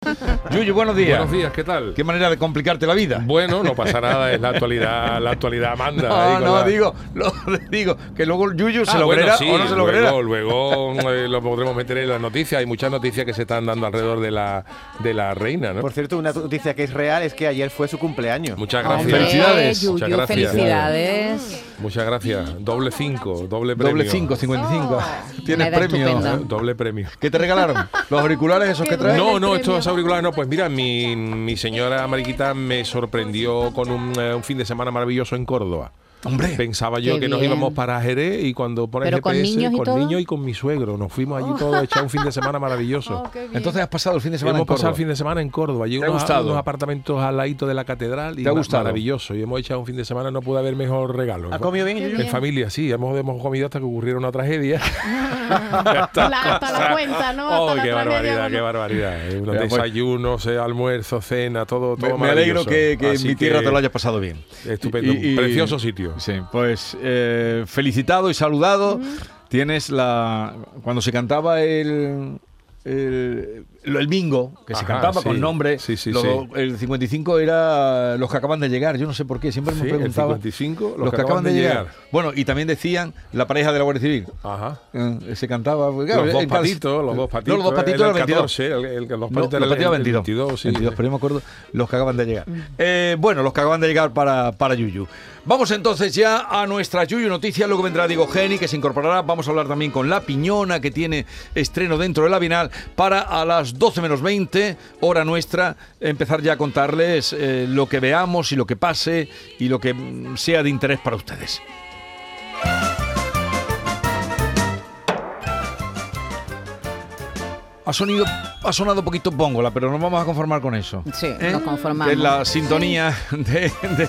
Yuyu, buenos días. Buenos días, ¿qué tal? Qué manera de complicarte la vida. Bueno, no pasa nada, es la actualidad, la actualidad manda. No, ahí no, la- digo, lo, digo, que luego el Yuyu se Ah, lo bueno, creerá sí, o no se lo creerá. luego, luego eh, lo podremos meter en las noticias. Hay muchas noticias que se están dando alrededor de la, de la reina, ¿no? Por cierto, una noticia que es real es que ayer fue su cumpleaños. Muchas Hombre, gracias. Felicidades. Yuyu, Muchas gracias. felicidades. Muchas gracias. Doble cinco, doble premio. Doble 5, 55. Tienes Una edad premio. estupenda. Eh, Doble premio. ¿Qué te regalaron? ¿Los auriculares esos que traes? No, no, estos auriculares no. Pues mira, mi, mi señora Mariquita me sorprendió con un, eh, un fin de semana maravilloso en Córdoba. Hombre. Pensaba yo Qué que nos íbamos para Jerez y cuando pones ¿Pero con GPS, niños y con todo? niños y con mi suegro, nos fuimos allí todos a echar un fin de semana maravilloso. Entonces has pasado el fin de semana Hemos en Córdoba. pasado el fin de semana en Córdoba. Allí ¿Te ha unos, gustado? unos apartamentos al ladito de la catedral y ¿Te ha gustado? maravilloso. Y hemos echado un fin de semana, no puede haber mejor regalo. ¿Ha comido bien? En familia, sí, hemos, hemos comido hasta que ocurriera una tragedia. La- hasta la cuenta, ¿no? Hasta Oh, la qué barbaridad, bueno. qué barbaridad. Eh, pues- desayunos, eh, almuerzos, cena, todo, todo Me, me alegro que, que en Así mi tierra te lo hayas pasado bien. Estupendo, precioso sitio. Sí, pues eh, felicitado y saludado. Tienes la. Cuando se cantaba el. El, el bingo, que se Ajá, cantaba sí. con nombre, Sí, sí, lo- sí. el 55 era los que acaban de llegar. Yo no sé por qué, siempre me Sí, el preguntaba. 55, los, que, acaban de llegar. Bueno, y también decían la pareja de la Guardia Civil. Ajá. Eh, se cantaba. pues, claro, los dos patitos, los dos patitos. No, los dos patitos el 22. 14, el, el- el- los No, patitos los el- partidos el 22. 22, sí. 22, pero yo me acuerdo los que acaban de llegar. Eh, bueno, los que acaban de llegar para, para Yuyu. Vamos entonces ya a nuestra Yuyu Noticias. Luego vendrá Diego Geni, que se incorporará. Vamos a hablar también con La Piñona, que tiene estreno dentro de la Binal, para a las 12 menos 20, hora nuestra, empezar ya a contarles eh, lo que veamos y lo que pase y lo que mm, sea de interés para ustedes. Ha, sonido, ha sonado poquito póngola, pero nos vamos a conformar con eso. Sí, ¿Eh? nos conformamos. Es la sintonía de, de-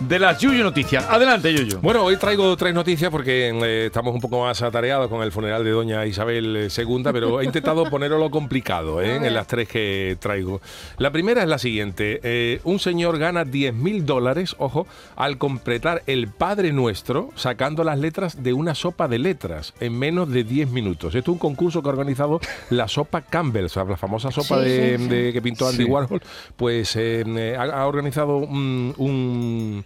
de las Yuyu Noticias. Adelante, Yuyu. Bueno, hoy traigo tres noticias porque eh, estamos un poco más atareados con el funeral de doña Isabel eh, II, pero he intentado ponerlo lo complicado eh, en las tres que traigo. La primera es la siguiente. Eh, un señor gana 10 mil dólares, ojo, al completar el Padre Nuestro sacando las letras de una sopa de letras en menos de 10 minutos. Esto es un concurso que ha organizado la sopa Campbell, o sea, la famosa sopa Sí, de, sí, sí. de- que pintó Andy. Warhol, pues eh, eh, ha, ha organizado un- un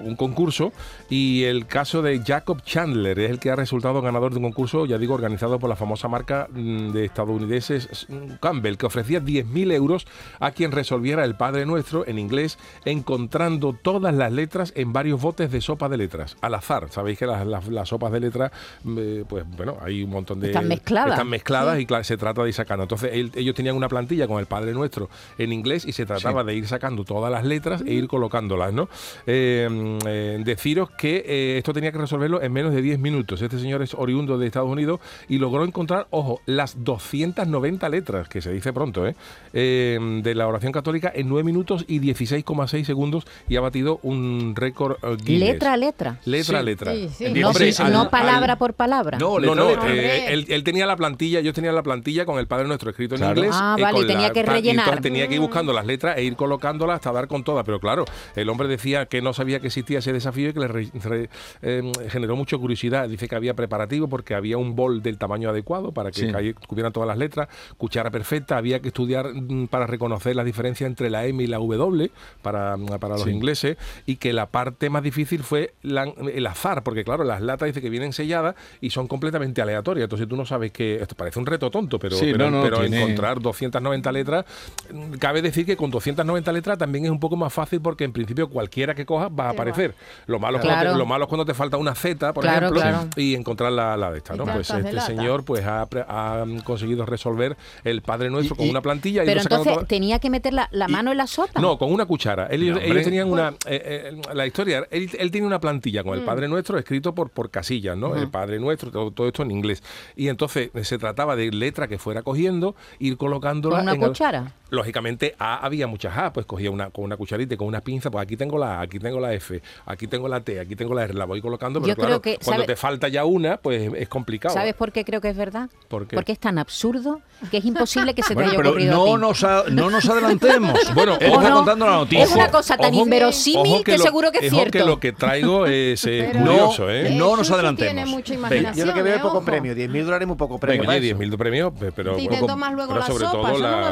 un concurso y el caso de Jacob Chandler es el que ha resultado ganador de un concurso, ya digo, organizado por la famosa marca mm, de estadounidenses mm, Campbell, que ofrecía 10.000 euros a quien resolviera el Padre Nuestro en inglés, encontrando todas las letras en varios botes de sopa de letras, al azar. Sabéis que las, las- las sopas de letras, mm, eh, pues bueno, hay un montón de... Están mezcladas. Están mezcladas y claro, se trata de ir sacando. Entonces él- ellos tenían una plantilla con el Padre Nuestro en inglés y se trataba de ir sacando todas las letras e ir colocándolas, ¿no? Eh, eh, deciros que eh, esto tenía que resolverlo en menos de 10 minutos. Este señor es oriundo de Estados Unidos y logró encontrar, ojo, las 290 letras, que se dice pronto, ¿eh? Eh, de la oración católica en 9 minutos y 16,6 segundos y ha batido un récord eh, Guinness. Letra a letra. Letra a Sí. letra. Sí, sí. No, Hombre, sí, al- no palabra al- por palabra. No, No, letra, no, letra. eh, él, él tenía la plantilla, yo tenía la plantilla con el Padre Nuestro escrito en Claro. inglés. Ah, eh, vale, y tenía la- que y rellenar. entonces tenía que ir buscando las letras e ir colocándolas hasta dar con todas. Pero claro, el hombre decía que no sabía que existía ese desafío y que le re- re- eh, generó mucha curiosidad. Dice que había preparativo porque había un bol del tamaño adecuado para que Sí. cubieran todas las letras, cuchara perfecta, había que estudiar mm, para reconocer la diferencia entre la M y la W para, para los Sí. ingleses y que la parte más difícil fue la- el azar, porque claro, las latas dice que vienen selladas y son completamente aleatorias. Entonces tú no sabes que esto parece un reto tonto, pero, Sí, pero, no, no, pero tiene- encontrar 290 letras, mm, cabe decir que con 290 letras también es un poco más fácil porque en principio cualquiera que cojas va a aparecer. Lo malo, es cuando Claro. te, lo malo es cuando te falta una Z, por Claro, ejemplo, claro. y encontrar la, la de esta. ¿no? Pues este señor pues ha, pre- ha conseguido resolver el Padre Nuestro Y- con y- una plantilla y Pero entonces tenía que meter la, la mano en la sopa. no, con una cuchara. Él- ellos, tenían una. eh, eh, la historia, él, él tiene una plantilla Mm. con el Padre Nuestro escrito por, por casillas, ¿no? El Padre Nuestro, todo, todo esto en inglés. Y entonces eh, se trataba de letra que fuera cogiendo, ir colocándola. Con una en cuchara. Lógicamente A había muchas A, pues cogía una con una cucharita y con una pinza, pues aquí tengo la A, aquí tengo la F, aquí tengo la T, aquí tengo la R, la voy colocando, pero Yo claro, creo que, cuando ¿sabe- te falta ya una, pues es complicado. ¿Sabes por qué creo que es verdad? ¿Por qué? Porque es tan absurdo que es imposible que se te Bueno, haya pero ocurrido a no ti. nos, a- no nos adelantemos. Bueno, Él ¿O está no? contando la noticia. Es una cosa tan Ojo- inverosímil ojo que, lo- seguro que es ojo cierto. que lo que traigo es eh, Pero- curioso, ¿eh? No nos adelantemos. Tiene mucha imaginación. Yo lo que veo es ¿eh? poco premio, 10.000 dólares es muy poco premio. Oye, para eso. 10.000 de premio, pe- pero... Y te poco- tomas luego pero la sobre sopa, todo eso no lo la-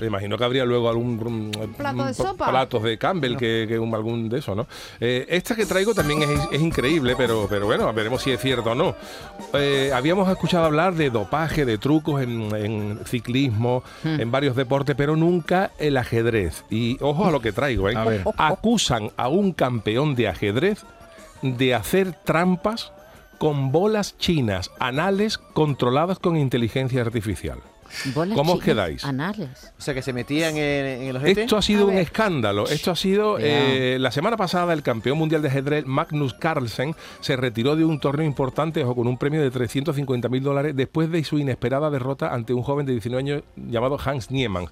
Me imagino que habría luego algún... mm, ¿Plato de mm, sopa? Platos de Campbell, que, que un- algún de eso, ¿no? Eh, esta que traigo también es, es increíble, pero, pero bueno, veremos si es cierto o no. Eh, habíamos escuchado hablar de dopaje, de trucos en, en ciclismo, Hmm. en varios deportes, pero nunca el ajedrez. Y ojo a lo que traigo, ¿eh? A ver. Acusan a un campeón de ajedrez de hacer trampas con bolas chinas anales controladas con inteligencia artificial. Bolas ¿Cómo os quedáis? Anales. O sea, que se metían en, en el ojete. Esto ha sido A un escándalo. Esto ha sido. eh, la semana pasada, el campeón mundial de ajedrez, Magnus Carlsen, se retiró de un torneo importante ojo, con un premio de 350 mil dólares después de su inesperada derrota ante un joven de 19 años llamado Hans Niemann.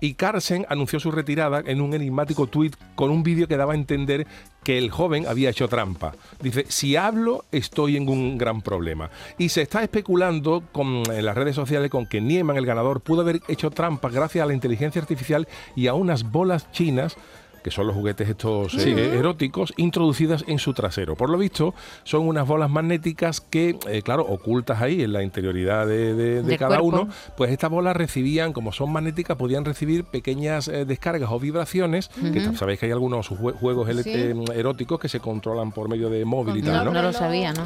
Y Carlsen anunció su retirada en un enigmático tuit con un vídeo que daba a entender que el joven había hecho trampa. Dice, si hablo, estoy en un gran problema. Y se está especulando con, en las redes sociales con que Niemann, el ganador, pudo haber hecho trampa gracias a la inteligencia artificial y a unas bolas chinas que son los juguetes estos eh, eróticos, introducidas en su trasero. Por lo visto, son unas bolas magnéticas que, eh, claro, ocultas ahí en la interioridad de, de- cada cuerpo. uno, pues estas bolas recibían, como son magnéticas, podían recibir pequeñas eh, descargas o vibraciones, que sabéis que hay algunos jue- juegos Sí. eh, eróticos que se controlan por medio de móvil y tal, No, ¿no? no lo sabía, ¿no?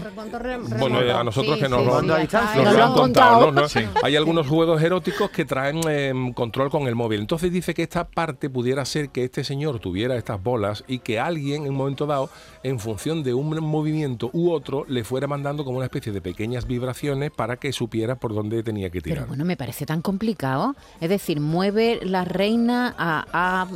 Bueno, eh, a nosotros que nos lo, nos Nos lo lo han contado, ¿no? ¿no? Sí. Hay algunos juegos eróticos que traen eh, control con el móvil. Entonces dice que esta parte pudiera ser que este señor tuviera estas bolas y que alguien en un momento dado, en función de un movimiento u otro, le fuera mandando como una especie de pequeñas vibraciones para que supiera por dónde tenía que tirar. Pero bueno, me parece tan complicado. Es decir, mueve la reina a, a-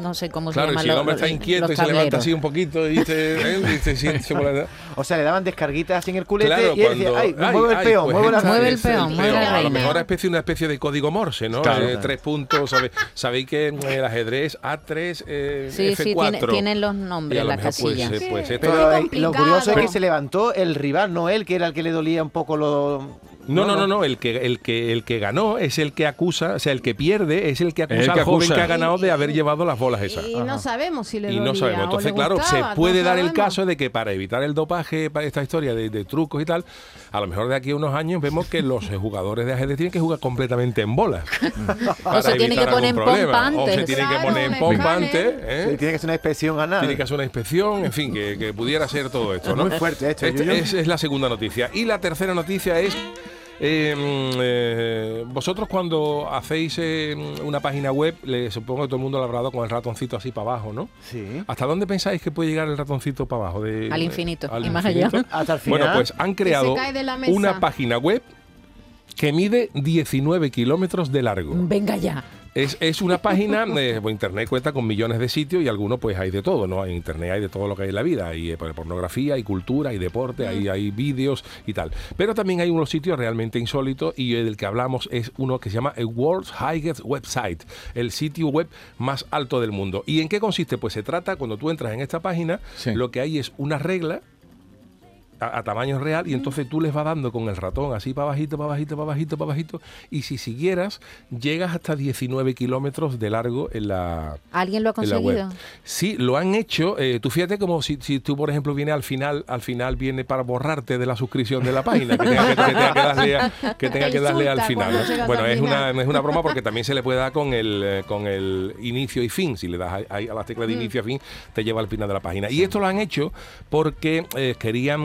no sé cómo Claro, se y llama. si el hombre está inquieto y se levanta así un poquito y ¿eh? y la- O sea, le daban descarguitas así en el culete Claro, y él decía, ay, ay, mueve el peón, pues mueve la Mueve el peón, mueve la A lo mejor especie, una especie de código Morse, ¿no? Claro. Eh, tres puntos, ¿sabe- sabéis que en el ajedrez A3, eh, Sí, sí, F4. tiene- tienen los nombres a lo las mejor, pues, casillas. eh, pues Sí. Pero Qué lo curioso es que se levantó el rival, no él, que era el que le dolía un poco lo... No, no, no, no, el que, el que el que ganó es el que acusa, o sea, el que pierde es el que acusa El que al joven acusa. que ha ganado de Y- haber llevado las bolas esas. Y no sabemos si le Y no sabemos. o Entonces, claro, gustaba, se puede no dar el caso de que para evitar el dopaje, para esta historia de, de trucos y tal, a lo mejor de aquí a unos años vemos que los jugadores de ajedrez tienen que jugar completamente en bolas. para se tienen que evitar poner algún en problema. pompa O se tienen que poner en un pompa escáner. antes. ¿eh? Sí, tiene que ser una inspección anal. Tiene que hacer una inspección, en fin, que, que pudiera ser todo esto, ¿no? Muy fuerte esto, Este- es la segunda noticia. Y la tercera noticia es. Eh, mm, eh, vosotros cuando hacéis eh, una página web, le supongo que todo el mundo lo habrá dado con el ratoncito así para abajo, ¿no? Sí. ¿Hasta dónde pensáis que puede llegar el ratoncito para abajo? De- Al infinito, al y más infinito? allá. Hasta el final. Bueno, pues han creado una página web que mide 19 kilómetros de largo. Venga ya. Es, es una página, eh, pues, Internet cuenta con millones de sitios y algunos pues hay de todo, ¿no? En Internet hay de todo lo que hay en la vida, hay eh, pornografía, hay cultura, hay deporte, hay, hay vídeos y tal. Pero también hay unos sitios realmente insólitos y el del que hablamos es uno que se llama el World's Highest Website, el sitio web más alto del mundo. ¿Y en qué consiste? Pues se trata, cuando tú entras en esta página, Sí. lo que hay es una regla a, a tamaño real y entonces tú les vas dando con el ratón así para bajito, para bajito, para bajito, para bajito y si siguieras llegas hasta 19 kilómetros de largo en la, ¿Alguien lo ha conseguido? Sí, lo han hecho. eh, tú fíjate como si, si tú, por ejemplo, vienes al final, al final viene para borrarte de la suscripción de la página, que tenga que, que tenga que darle, a- que tenga Te que darle al final. Bueno, es una, es una broma porque también se le puede dar con el, eh, con el inicio y fin. Si le das ahí a, la tecla Mm. de inicio y fin, te lleva al final de la página. Y esto lo han hecho porque eh, querían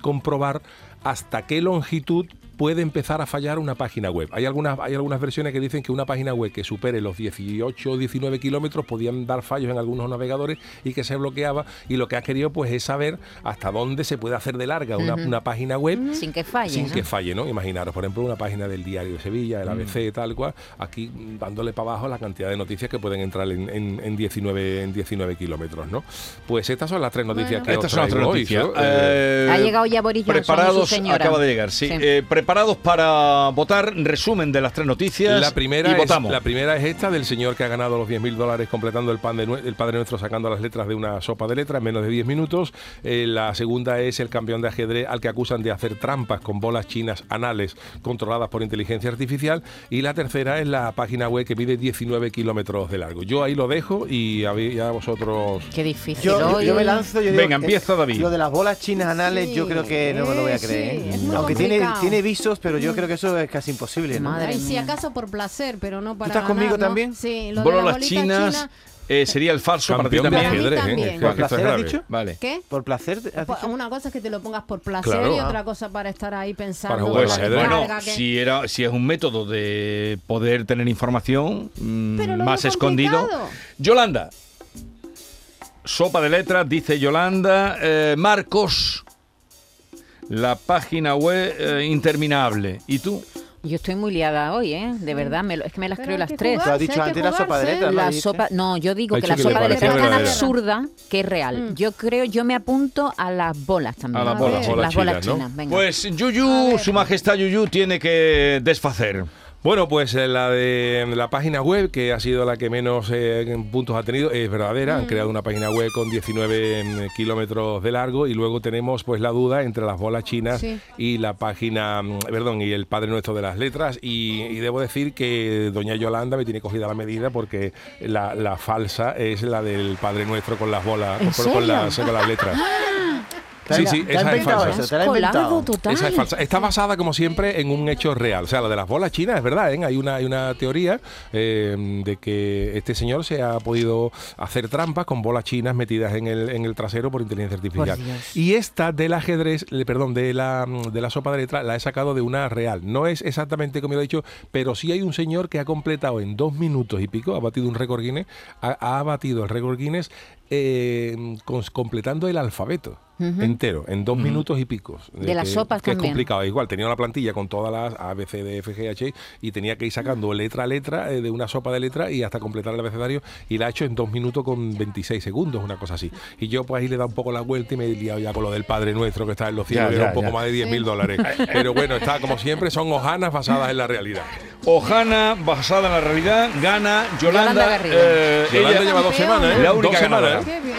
comprobar hasta qué longitud puede empezar a fallar una página web. Hay algunas, hay algunas versiones que dicen que una página web que supere los 18 o 19 kilómetros podían dar fallos en algunos navegadores y que se bloqueaba. Y lo que ha querido pues es saber hasta dónde se puede hacer de larga una, una página web Sin que falle. sin ¿no? que falle, ¿no? Imaginaros, por ejemplo, una página del Diario de Sevilla, el ABC, tal cual, aquí mm, dándole para abajo la cantidad de noticias que pueden entrar en, en- en 19, en 19 kilómetros, ¿no? Pues estas son las tres noticias Bueno. que Estas os son las tres hoy, noticias. ¿no? Eh, Ha llegado ya Boris Johnson y su Preparados, señora. acaba de llegar, sí. Sí. Eh, preparados para votar. Resumen de las tres noticias. La primera, y es, votamos. la primera es esta del señor que ha ganado los 10.000 dólares completando el, pan de el Padre Nuestro sacando las letras de una sopa de letras en menos de 10 minutos. Eh, la segunda es el campeón de ajedrez al que acusan de hacer trampas con bolas chinas anales controladas por inteligencia artificial. Y la tercera es la página web que mide 19 kilómetros de largo. Yo ahí lo dejo y a, vosotros... Qué difícil Yo, yo- hoy. yo me lanzo. Yo digo Venga, empieza, David. Lo de las bolas chinas anales, Sí, yo creo que no me lo voy a creer. sí, ¿eh? es muy Aunque tiene, tiene pero yo creo que eso es casi imposible. ¿no? Madre Ay, si acaso por placer, pero no para estás conmigo también? Sí, lo de Bolas las chinas eh, sería el falso para ti Campeón también. Para mí ajedrez, ¿eh? también. ¿Por placer has grave. dicho? Vale. ¿Qué? ¿Por placer? Pues dicho? Una cosa es que te lo pongas por placer Claro. y Ah. otra cosa para estar ahí pensando. jugar en la al ajedrez. Bueno, que- si era, si es un método de poder tener información mm, más escondido. complicado. Yolanda. Sopa de letras, dice Yolanda. Eh, Marcos. La página web eh, interminable. ¿Y tú? Yo estoy muy liada hoy, ¿eh? De verdad, me lo- es que me las Pero creo las tres. jugarse, has dicho antes la sopa de letras, ¿no? La sopa, no, yo digo Ha que dicho la sopa de letras es tan verdadera. absurda que es real. Mm. Yo creo, yo me apunto a las bolas también. A las A bolas. las bolas chinas, ¿no? chinas, venga. Pues Yuyu, su majestad Yuyu, tiene que desfacer. Bueno, pues eh, la de la página web, que ha sido la que menos eh, puntos ha tenido, es verdadera. Han creado una página web con 19 mm, kilómetros de largo y luego tenemos pues la duda entre las bolas chinas Sí. y la página, mm, perdón, y el Padre Nuestro de las Letras. Y, y debo decir que doña Yolanda me tiene cogida la medida porque la, la falsa es la del Padre Nuestro con las bolas, ¿En con, con las, con las letras. ¿Te Sí, sí, esa es falsa. eso? ¿Te la total. Esa es falsa. Está basada, como siempre, en un hecho real. O sea, lo de las bolas chinas es verdad, ¿eh? Hay una, hay una teoría eh, de que este señor se ha podido hacer trampas con bolas chinas metidas en el, en el trasero por inteligencia artificial. Dios. Y esta del ajedrez, perdón, de la, de la sopa de letras, la he sacado de una real. No es exactamente como lo he dicho, pero sí hay un señor que ha completado en dos minutos y pico, ha batido un récord Guinness, ha, ha batido el récord Guinness eh, completando el alfabeto. Entero, en dos minutos y picos. De las que- sopas que es complicado. Igual, tenía una plantilla con todas las A, B, C, D, F, G, H y tenía que ir sacando letra a letra eh, de una sopa de letra y hasta completar el abecedario y la ha hecho en dos minutos con 26 segundos, una cosa así. Y yo pues ahí le he dado un poco la vuelta y me he liado ya con lo del Padre Nuestro que está en los cielos, Ya, era un poco ya. más de 10 mil dólares. Pero bueno, está como siempre, son hojanas basadas en la realidad. Ojana, basada en la realidad, gana Yolanda. Yolanda Garrido. eh, Yolanda ella- lleva dos semanas, ¿eh? La única dos semanas, Né? Sério?